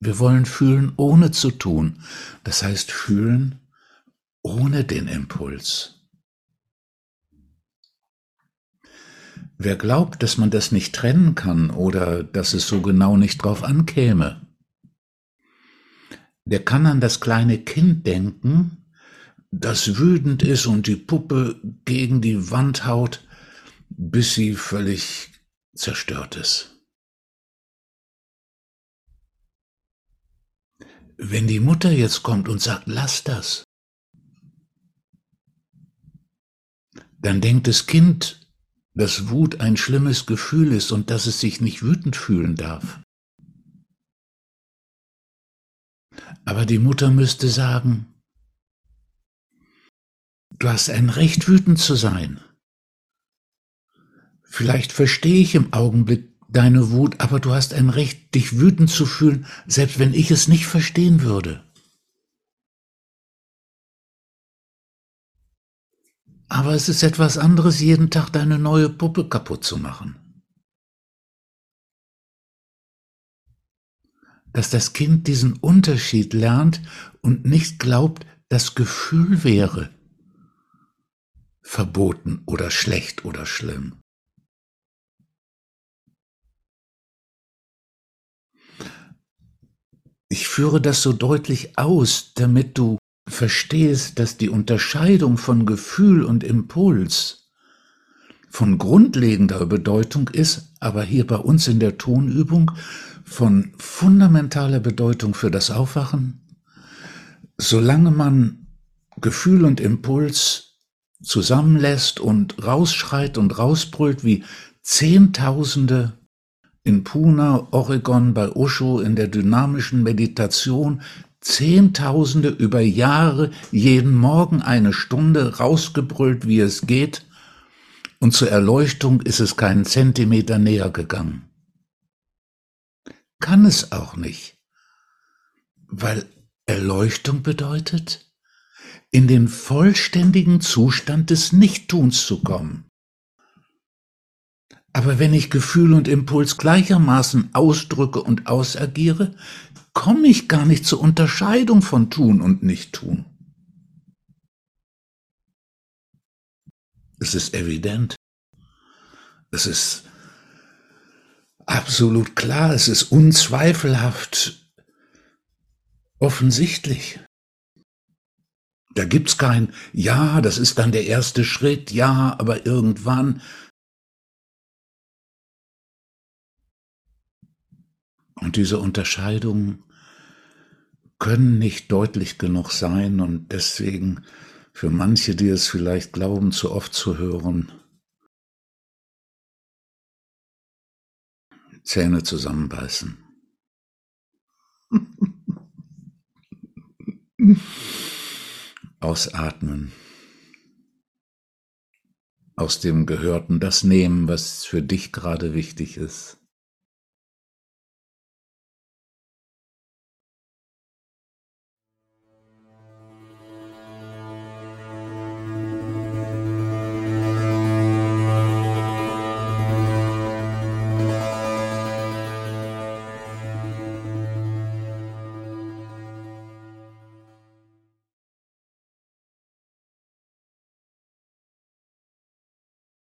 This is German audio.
Wir wollen fühlen, ohne zu tun. Das heißt, fühlen ohne den Impuls. Wer glaubt, dass man das nicht trennen kann oder dass es so genau nicht drauf ankäme, der kann an das kleine Kind denken, das wütend ist und die Puppe gegen die Wand haut, bis sie völlig zerstört ist. Wenn die Mutter jetzt kommt und sagt, lass das, dann denkt das Kind, dass Wut ein schlimmes Gefühl ist und dass es sich nicht wütend fühlen darf. Aber die Mutter müsste sagen, du hast ein Recht, wütend zu sein. Vielleicht verstehe ich im Augenblick deine Wut, aber du hast ein Recht, dich wütend zu fühlen, selbst wenn ich es nicht verstehen würde. Aber es ist etwas anderes, jeden Tag deine neue Puppe kaputt zu machen. Dass das Kind diesen Unterschied lernt und nicht glaubt, das Gefühl wäre verboten oder schlecht oder schlimm. Ich führe das so deutlich aus, damit du verstehst, dass die Unterscheidung von Gefühl und Impuls von grundlegender Bedeutung ist, aber hier bei uns in der Tonübung von fundamentaler Bedeutung für das Aufwachen. Solange man Gefühl und Impuls zusammenlässt und rausschreit und rausbrüllt wie Zehntausende in Puna, Oregon, bei Osho in der dynamischen Meditation Zehntausende über Jahre jeden Morgen eine Stunde rausgebrüllt, wie es geht, und zur Erleuchtung ist es keinen Zentimeter näher gegangen. Kann es auch nicht, weil Erleuchtung bedeutet, in den vollständigen Zustand des Nichttuns zu kommen. Aber wenn ich Gefühl und Impuls gleichermaßen ausdrücke und ausagiere, komme ich gar nicht zur Unterscheidung von tun und nicht tun. Es ist evident. Es ist absolut klar. Es ist unzweifelhaft offensichtlich. Da gibt's kein Ja, das ist dann der erste Schritt, ja, aber irgendwann. Und diese Unterscheidungen können nicht deutlich genug sein und deswegen für manche, die es vielleicht glauben, zu oft zu hören, Zähne zusammenbeißen. Ausatmen. Aus dem Gehörten das nehmen, was für dich gerade wichtig ist.